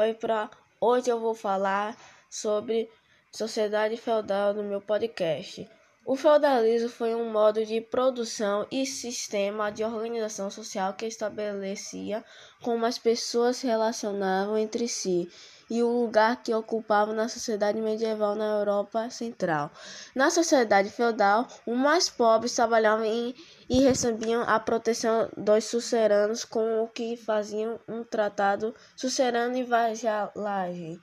Oi, pra hoje eu vou falar sobre sociedade feudal no meu podcast. O feudalismo foi um modo de produção e sistema de organização social que estabelecia como as pessoas se relacionavam entre si e o lugar que ocupavam na sociedade medieval na Europa Central. Na sociedade feudal, os mais pobres trabalhavam em, e recebiam a proteção dos suceranos com o que faziam um tratado sucerano e vasalagem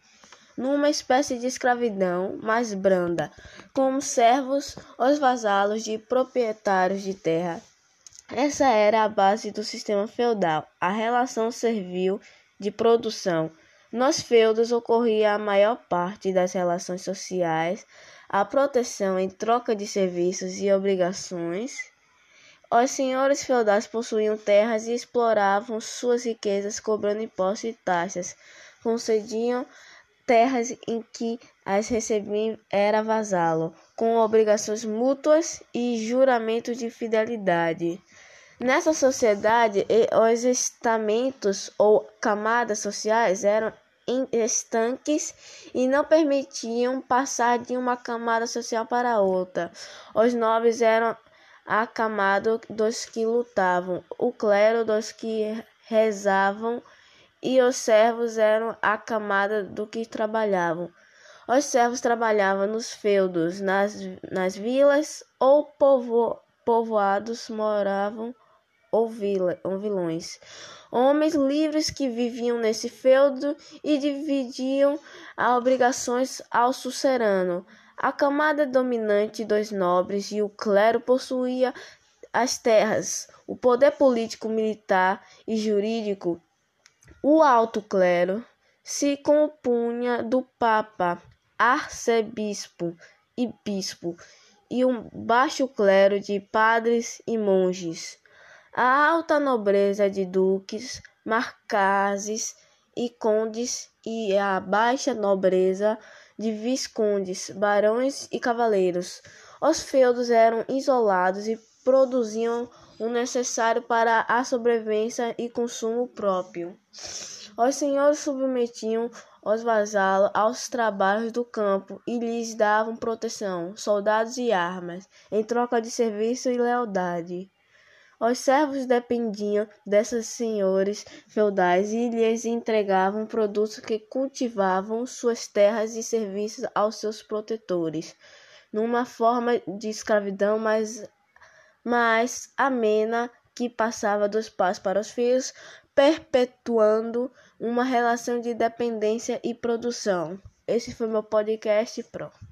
numa espécie de escravidão mais branda, como servos, os vasalos de proprietários de terra. Essa era a base do sistema feudal, a relação servil de produção. Nos feudos ocorria a maior parte das relações sociais, a proteção em troca de serviços e obrigações. Os senhores feudais possuíam terras e exploravam suas riquezas cobrando impostos e taxas, concediam terras em que as recebiam era vasalo, com obrigações mútuas e juramento de fidelidade. Nessa sociedade, os estamentos ou camadas sociais eram estanques e não permitiam passar de uma camada social para outra. Os nobres eram a camada dos que lutavam, o clero dos que rezavam e os servos eram a camada do que trabalhavam. Os servos trabalhavam nos feudos, nas, nas vilas ou povo, povoados moravam ou, vilões. Homens livres que viviam nesse feudo e dividiam as obrigações ao sucerano. A camada dominante dos nobres e o clero possuía as terras, o poder político, militar e jurídico o alto clero se compunha do papa, arcebispo e bispo, e um baixo clero de padres e monges. A alta nobreza de duques, marcases e condes e a baixa nobreza de viscondes, barões e cavaleiros. Os feudos eram isolados e produziam o necessário para a sobrevivência e consumo próprio. Os senhores submetiam os vasalos aos trabalhos do campo e lhes davam proteção, soldados e armas, em troca de serviço e lealdade. Os servos dependiam desses senhores feudais e lhes entregavam produtos que cultivavam suas terras e serviços aos seus protetores, numa forma de escravidão mais mais amena que passava dos pais para os filhos, perpetuando uma relação de dependência e produção. Esse foi meu podcast. Pronto.